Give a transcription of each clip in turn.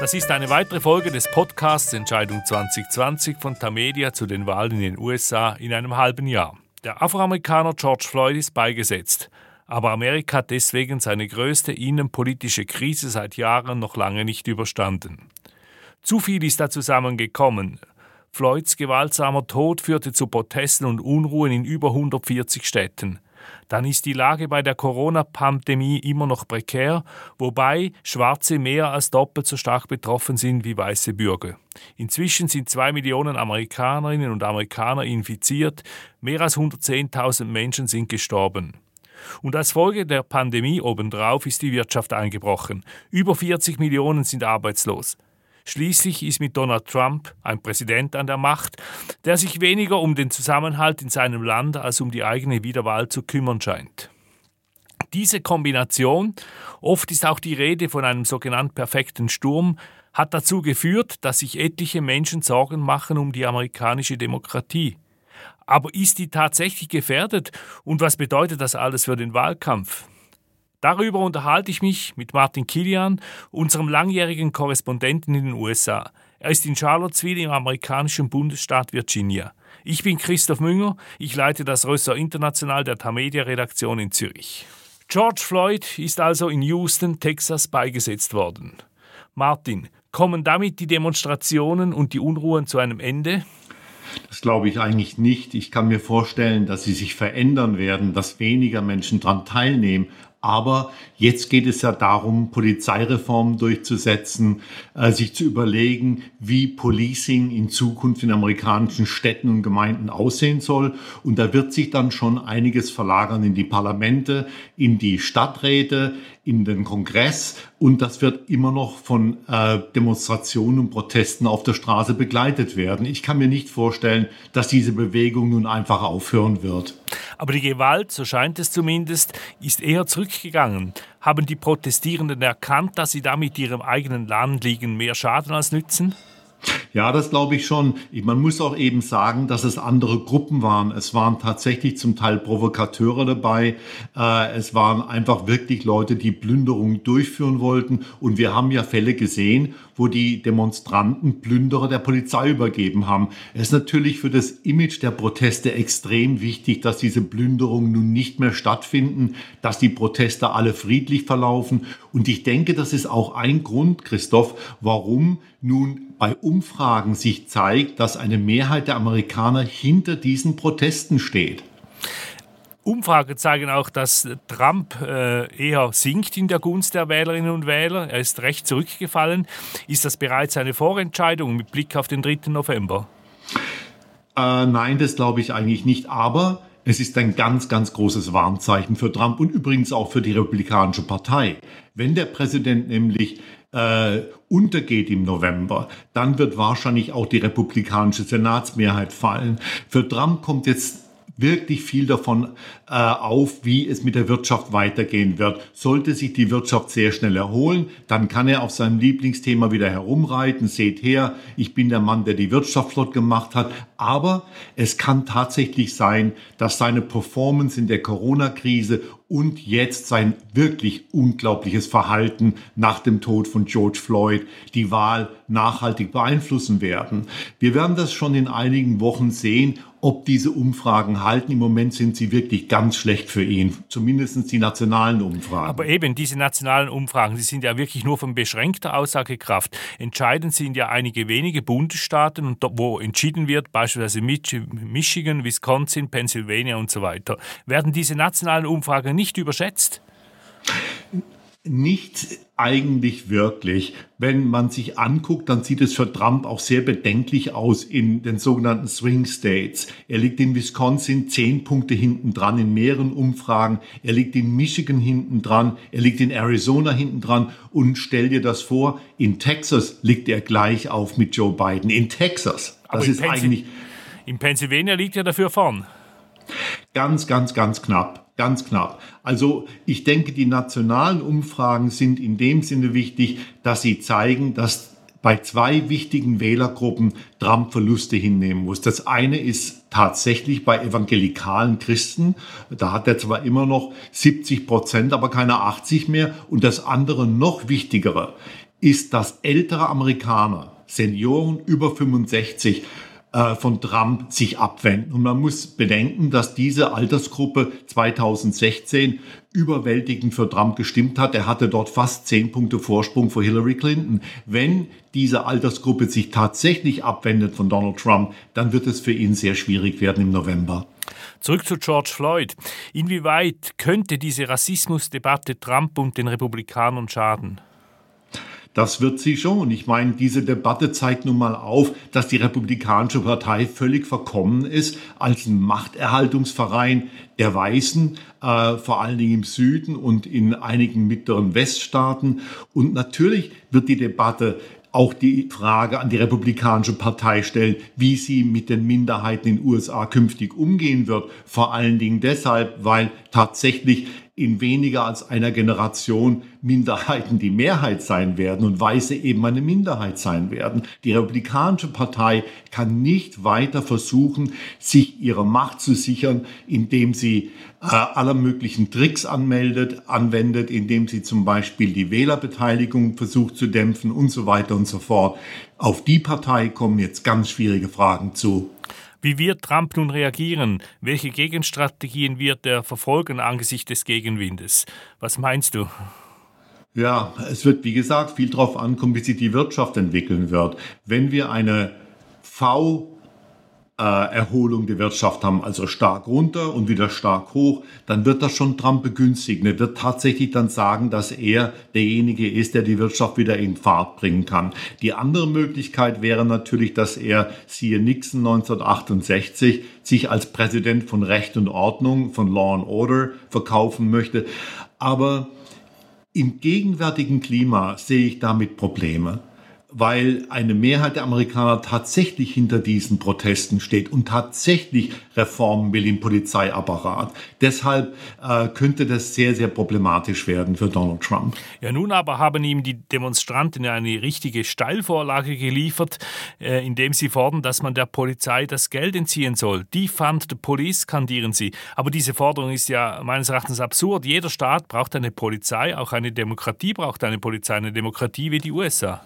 Das ist eine weitere Folge des Podcasts Entscheidung 2020 von Tamedia zu den Wahlen in den USA in einem halben Jahr. Der Afroamerikaner George Floyd ist beigesetzt. Aber Amerika hat deswegen seine größte innenpolitische Krise seit Jahren noch lange nicht überstanden. Zu viel ist da zusammengekommen. Floyds gewaltsamer Tod führte zu Protesten und Unruhen in über 140 Städten dann ist die Lage bei der Corona-Pandemie immer noch prekär, wobei Schwarze mehr als doppelt so stark betroffen sind wie weiße Bürger. Inzwischen sind zwei Millionen Amerikanerinnen und Amerikaner infiziert, mehr als 110.000 Menschen sind gestorben. Und als Folge der Pandemie obendrauf ist die Wirtschaft eingebrochen. Über 40 Millionen sind arbeitslos. Schließlich ist mit Donald Trump ein Präsident an der Macht, der sich weniger um den Zusammenhalt in seinem Land als um die eigene Wiederwahl zu kümmern scheint. Diese Kombination, oft ist auch die Rede von einem sogenannten perfekten Sturm, hat dazu geführt, dass sich etliche Menschen Sorgen machen um die amerikanische Demokratie. Aber ist die tatsächlich gefährdet und was bedeutet das alles für den Wahlkampf? Darüber unterhalte ich mich mit Martin Kilian, unserem langjährigen Korrespondenten in den USA. Er ist in Charlottesville im amerikanischen Bundesstaat Virginia. Ich bin Christoph Münger, ich leite das Ressort International der Tamedia Redaktion in Zürich. George Floyd ist also in Houston, Texas beigesetzt worden. Martin, kommen damit die Demonstrationen und die Unruhen zu einem Ende? Das glaube ich eigentlich nicht. Ich kann mir vorstellen, dass sie sich verändern werden, dass weniger Menschen daran teilnehmen. Aber jetzt geht es ja darum, Polizeireformen durchzusetzen, äh, sich zu überlegen, wie Policing in Zukunft in amerikanischen Städten und Gemeinden aussehen soll. Und da wird sich dann schon einiges verlagern in die Parlamente, in die Stadträte, in den Kongress und das wird immer noch von äh, Demonstrationen und Protesten auf der Straße begleitet werden. Ich kann mir nicht vorstellen, dass diese Bewegung nun einfach aufhören wird. Aber die Gewalt, so scheint es zumindest, ist eher zurückgegangen. Haben die Protestierenden erkannt, dass sie damit ihrem eigenen Land liegen mehr Schaden als nützen? Ja, das glaube ich schon. Man muss auch eben sagen, dass es andere Gruppen waren. Es waren tatsächlich zum Teil Provokateure dabei. Äh, es waren einfach wirklich Leute, die Plünderungen durchführen wollten. Und wir haben ja Fälle gesehen, wo die Demonstranten Plünderer der Polizei übergeben haben. Es ist natürlich für das Image der Proteste extrem wichtig, dass diese Plünderungen nun nicht mehr stattfinden, dass die Proteste alle friedlich verlaufen. Und ich denke, das ist auch ein Grund, Christoph, warum nun bei Umfragen sich zeigt, dass eine Mehrheit der Amerikaner hinter diesen Protesten steht. Umfragen zeigen auch, dass Trump äh, eher sinkt in der Gunst der Wählerinnen und Wähler. Er ist recht zurückgefallen. Ist das bereits eine Vorentscheidung mit Blick auf den 3. November? Äh, nein, das glaube ich eigentlich nicht. Aber es ist ein ganz, ganz großes Warnzeichen für Trump und übrigens auch für die Republikanische Partei. Wenn der Präsident nämlich äh, untergeht im November, dann wird wahrscheinlich auch die republikanische Senatsmehrheit fallen. Für Trump kommt jetzt wirklich viel davon äh, auf, wie es mit der Wirtschaft weitergehen wird. Sollte sich die Wirtschaft sehr schnell erholen, dann kann er auf seinem Lieblingsthema wieder herumreiten. Seht her, ich bin der Mann, der die Wirtschaft flott gemacht hat. Aber es kann tatsächlich sein, dass seine Performance in der Corona-Krise und jetzt sein wirklich unglaubliches Verhalten nach dem Tod von George Floyd die Wahl nachhaltig beeinflussen werden. Wir werden das schon in einigen Wochen sehen, ob diese Umfragen halten. Im Moment sind sie wirklich ganz schlecht für ihn, zumindest die nationalen Umfragen. Aber eben diese nationalen Umfragen, die sind ja wirklich nur von beschränkter Aussagekraft. Entscheidend sind ja einige wenige Bundesstaaten, wo entschieden wird, beispielsweise Michigan, Wisconsin, Pennsylvania und so weiter. Werden diese nationalen Umfragen nicht überschätzt? Nicht eigentlich wirklich. Wenn man sich anguckt, dann sieht es für Trump auch sehr bedenklich aus in den sogenannten Swing States. Er liegt in Wisconsin zehn Punkte hinten dran in mehreren Umfragen. Er liegt in Michigan hinten dran. Er liegt in Arizona hinten dran. Und stell dir das vor, in Texas liegt er gleich auf mit Joe Biden. In Texas. Das ist eigentlich. In Pennsylvania liegt er dafür vorn. Ganz, ganz, ganz knapp. Ganz knapp. Also ich denke, die nationalen Umfragen sind in dem Sinne wichtig, dass sie zeigen, dass bei zwei wichtigen Wählergruppen Trump Verluste hinnehmen muss. Das eine ist tatsächlich bei evangelikalen Christen. Da hat er zwar immer noch 70 Prozent, aber keine 80 mehr. Und das andere noch wichtigere ist, dass ältere Amerikaner, Senioren über 65, äh, von Trump sich abwenden. Und man muss bedenken, dass diese Altersgruppe 2016 überwältigend für Trump gestimmt hat. Er hatte dort fast zehn Punkte Vorsprung vor Hillary Clinton. Wenn diese Altersgruppe sich tatsächlich abwendet von Donald Trump, dann wird es für ihn sehr schwierig werden im November. Zurück zu George Floyd. Inwieweit könnte diese Rassismusdebatte Trump und den Republikanern schaden? Das wird sie schon. Ich meine, diese Debatte zeigt nun mal auf, dass die Republikanische Partei völlig verkommen ist als ein Machterhaltungsverein der Weißen, äh, vor allen Dingen im Süden und in einigen mittleren Weststaaten. Und natürlich wird die Debatte auch die Frage an die Republikanische Partei stellen, wie sie mit den Minderheiten in den USA künftig umgehen wird. Vor allen Dingen deshalb, weil tatsächlich in weniger als einer Generation Minderheiten die Mehrheit sein werden und Weiße eben eine Minderheit sein werden. Die Republikanische Partei kann nicht weiter versuchen, sich ihre Macht zu sichern, indem sie äh, aller möglichen Tricks anmeldet, anwendet, indem sie zum Beispiel die Wählerbeteiligung versucht zu dämpfen und so weiter und so fort. Auf die Partei kommen jetzt ganz schwierige Fragen zu. Wie wird Trump nun reagieren? Welche Gegenstrategien wird er verfolgen angesichts des Gegenwindes? Was meinst du? Ja, es wird, wie gesagt, viel darauf ankommen, wie sich die Wirtschaft entwickeln wird. Wenn wir eine V Erholung der Wirtschaft haben, also stark runter und wieder stark hoch, dann wird das schon Trump begünstigen. Er wird tatsächlich dann sagen, dass er derjenige ist, der die Wirtschaft wieder in Fahrt bringen kann. Die andere Möglichkeit wäre natürlich, dass er, siehe Nixon 1968, sich als Präsident von Recht und Ordnung, von Law and Order verkaufen möchte. Aber im gegenwärtigen Klima sehe ich damit Probleme weil eine Mehrheit der Amerikaner tatsächlich hinter diesen Protesten steht und tatsächlich Reformen will im Polizeiapparat. Deshalb äh, könnte das sehr, sehr problematisch werden für Donald Trump. Ja, nun aber haben ihm die Demonstranten eine richtige Steilvorlage geliefert, äh, indem sie fordern, dass man der Polizei das Geld entziehen soll. Defund the Police kandieren sie. Aber diese Forderung ist ja meines Erachtens absurd. Jeder Staat braucht eine Polizei, auch eine Demokratie braucht eine Polizei, eine Demokratie wie die USA.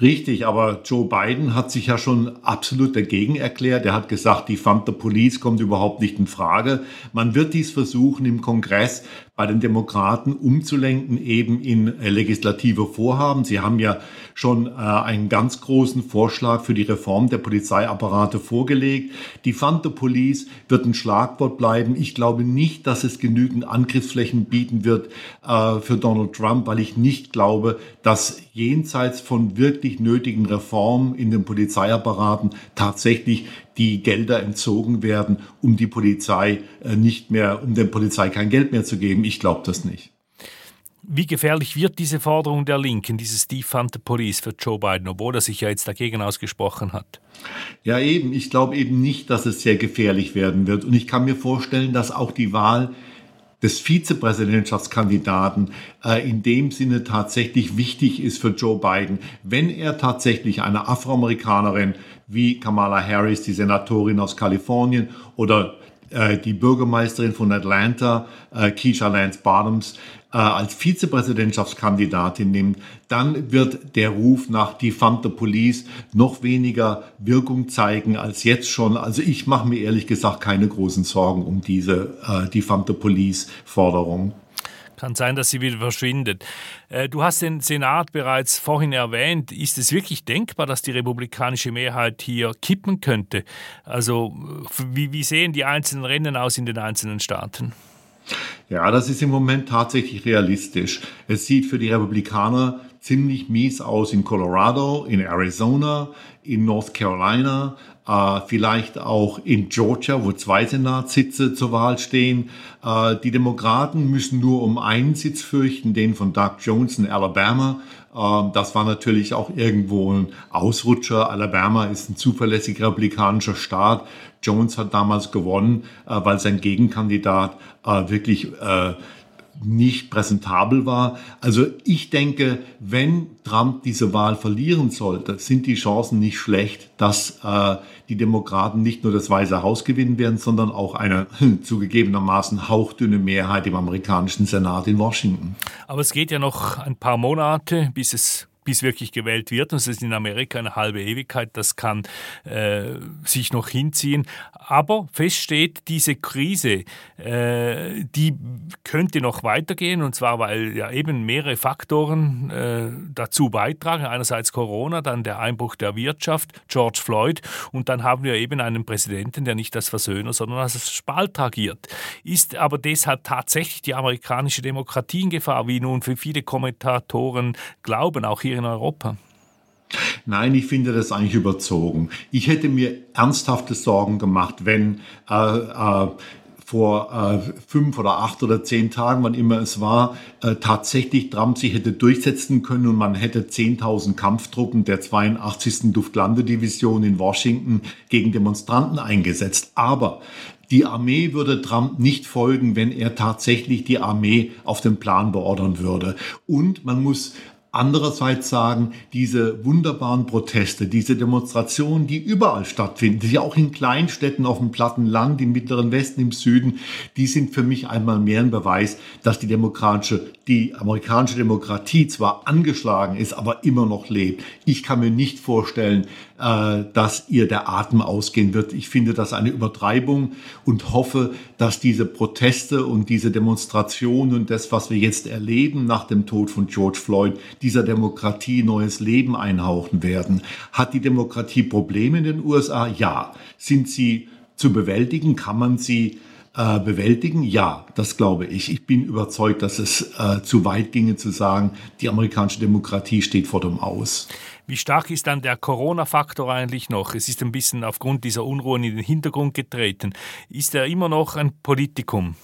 Richtig, aber Joe Biden hat sich ja schon absolut dagegen erklärt. Er hat gesagt, die Fund the Police kommt überhaupt nicht in Frage. Man wird dies versuchen im Kongress bei den Demokraten umzulenken, eben in äh, legislative Vorhaben. Sie haben ja schon äh, einen ganz großen Vorschlag für die Reform der Polizeiapparate vorgelegt. Die Fund Police wird ein Schlagwort bleiben. Ich glaube nicht, dass es genügend Angriffsflächen bieten wird äh, für Donald Trump, weil ich nicht glaube, dass jenseits von wirklich nötigen Reformen in den Polizeiapparaten tatsächlich die Gelder entzogen werden, um die Polizei äh, nicht mehr, um der Polizei kein Geld mehr zu geben. Ich glaube das nicht. Wie gefährlich wird diese Forderung der Linken, dieses Defund the Police für Joe Biden, obwohl er sich ja jetzt dagegen ausgesprochen hat? Ja, eben. Ich glaube eben nicht, dass es sehr gefährlich werden wird. Und ich kann mir vorstellen, dass auch die Wahl des Vizepräsidentschaftskandidaten äh, in dem Sinne tatsächlich wichtig ist für Joe Biden. Wenn er tatsächlich eine Afroamerikanerin wie Kamala Harris, die Senatorin aus Kalifornien oder äh, die Bürgermeisterin von Atlanta, äh, Keisha Lance Bottoms, äh, als Vizepräsidentschaftskandidatin nimmt, dann wird der Ruf nach Defund the Police noch weniger Wirkung zeigen als jetzt schon. Also ich mache mir ehrlich gesagt keine großen Sorgen um diese äh, Defund the Police Forderung. Kann sein, dass sie wieder verschwindet. Äh, du hast den Senat bereits vorhin erwähnt. Ist es wirklich denkbar, dass die republikanische Mehrheit hier kippen könnte? Also wie, wie sehen die einzelnen Rennen aus in den einzelnen Staaten? Ja, das ist im Moment tatsächlich realistisch. Es sieht für die Republikaner ziemlich mies aus in Colorado, in Arizona, in North Carolina, äh, vielleicht auch in Georgia, wo zwei Senatssitze zur Wahl stehen. Äh, die Demokraten müssen nur um einen Sitz fürchten, den von Doug Jones in Alabama. Äh, das war natürlich auch irgendwo ein Ausrutscher. Alabama ist ein zuverlässiger republikanischer Staat. Jones hat damals gewonnen, äh, weil sein Gegenkandidat äh, wirklich nicht präsentabel war. Also ich denke, wenn Trump diese Wahl verlieren sollte, sind die Chancen nicht schlecht, dass äh, die Demokraten nicht nur das Weiße Haus gewinnen werden, sondern auch eine zugegebenermaßen hauchdünne Mehrheit im amerikanischen Senat in Washington. Aber es geht ja noch ein paar Monate, bis es bis wirklich gewählt wird. Und es ist in Amerika eine halbe Ewigkeit. Das kann äh, sich noch hinziehen. Aber fest steht, diese Krise, äh, die könnte noch weitergehen. Und zwar, weil ja eben mehrere Faktoren äh, dazu beitragen. Einerseits Corona, dann der Einbruch der Wirtschaft, George Floyd. Und dann haben wir eben einen Präsidenten, der nicht als Versöhner, sondern als Spalt agiert. Ist aber deshalb tatsächlich die amerikanische Demokratie in Gefahr, wie nun für viele Kommentatoren glauben, auch hier hier in Europa? Nein, ich finde das eigentlich überzogen. Ich hätte mir ernsthafte Sorgen gemacht, wenn äh, äh, vor äh, fünf oder acht oder zehn Tagen, wann immer es war, äh, tatsächlich Trump sich hätte durchsetzen können und man hätte 10.000 Kampftruppen der 82. Luftlandedivision in Washington gegen Demonstranten eingesetzt. Aber die Armee würde Trump nicht folgen, wenn er tatsächlich die Armee auf den Plan beordern würde. Und man muss Andererseits sagen, diese wunderbaren Proteste, diese Demonstrationen, die überall stattfinden, die auch in Kleinstädten auf dem platten Land, im mittleren Westen, im Süden, die sind für mich einmal mehr ein Beweis, dass die demokratische, die amerikanische Demokratie zwar angeschlagen ist, aber immer noch lebt. Ich kann mir nicht vorstellen, dass ihr der Atem ausgehen wird. Ich finde das eine Übertreibung und hoffe, dass diese Proteste und diese Demonstrationen und das, was wir jetzt erleben nach dem Tod von George Floyd, dieser Demokratie neues Leben einhauchen werden. Hat die Demokratie Probleme in den USA? Ja. Sind sie zu bewältigen? Kann man sie äh, bewältigen? Ja, das glaube ich. Ich bin überzeugt, dass es äh, zu weit ginge zu sagen, die amerikanische Demokratie steht vor dem Aus. Wie stark ist dann der Corona-Faktor eigentlich noch? Es ist ein bisschen aufgrund dieser Unruhen in den Hintergrund getreten. Ist er immer noch ein Politikum?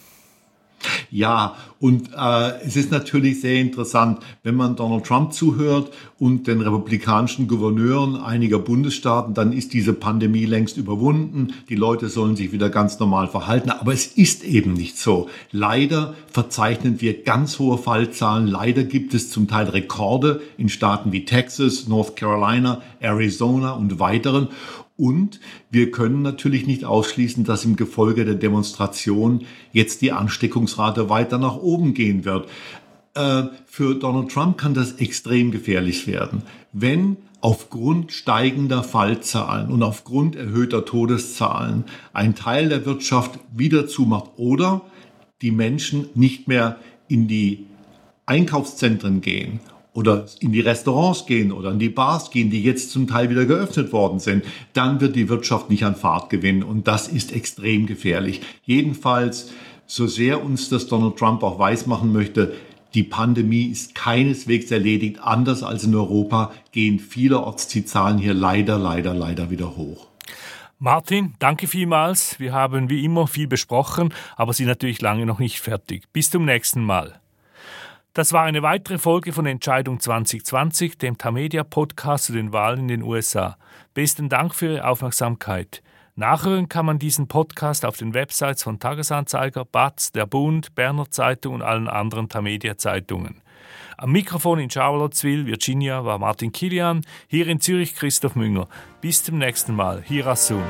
Ja, und äh, es ist natürlich sehr interessant, wenn man Donald Trump zuhört und den republikanischen Gouverneuren einiger Bundesstaaten, dann ist diese Pandemie längst überwunden. Die Leute sollen sich wieder ganz normal verhalten. Aber es ist eben nicht so. Leider verzeichnen wir ganz hohe Fallzahlen. Leider gibt es zum Teil Rekorde in Staaten wie Texas, North Carolina, Arizona und weiteren. Und wir können natürlich nicht ausschließen, dass im Gefolge der Demonstration jetzt die Ansteckungsrate weiter nach oben gehen wird. Äh, für Donald Trump kann das extrem gefährlich werden. Wenn aufgrund steigender Fallzahlen und aufgrund erhöhter Todeszahlen ein Teil der Wirtschaft wieder zumacht oder die Menschen nicht mehr in die Einkaufszentren gehen oder in die Restaurants gehen oder in die Bars gehen, die jetzt zum Teil wieder geöffnet worden sind, dann wird die Wirtschaft nicht an Fahrt gewinnen und das ist extrem gefährlich. Jedenfalls, so sehr uns das Donald Trump auch weismachen möchte, die Pandemie ist keineswegs erledigt. Anders als in Europa gehen vielerorts die Zahlen hier leider, leider, leider wieder hoch. Martin, danke vielmals. Wir haben wie immer viel besprochen, aber sind natürlich lange noch nicht fertig. Bis zum nächsten Mal. Das war eine weitere Folge von Entscheidung 2020, dem Tamedia Podcast zu den Wahlen in den USA. Besten Dank für Ihre Aufmerksamkeit. Nachhören kann man diesen Podcast auf den Websites von Tagesanzeiger, BATZ, Der Bund, Berner Zeitung und allen anderen Tamedia Zeitungen. Am Mikrofon in Charlottesville, Virginia, war Martin Kilian, hier in Zürich Christoph Münger. Bis zum nächsten Mal. Hier soon.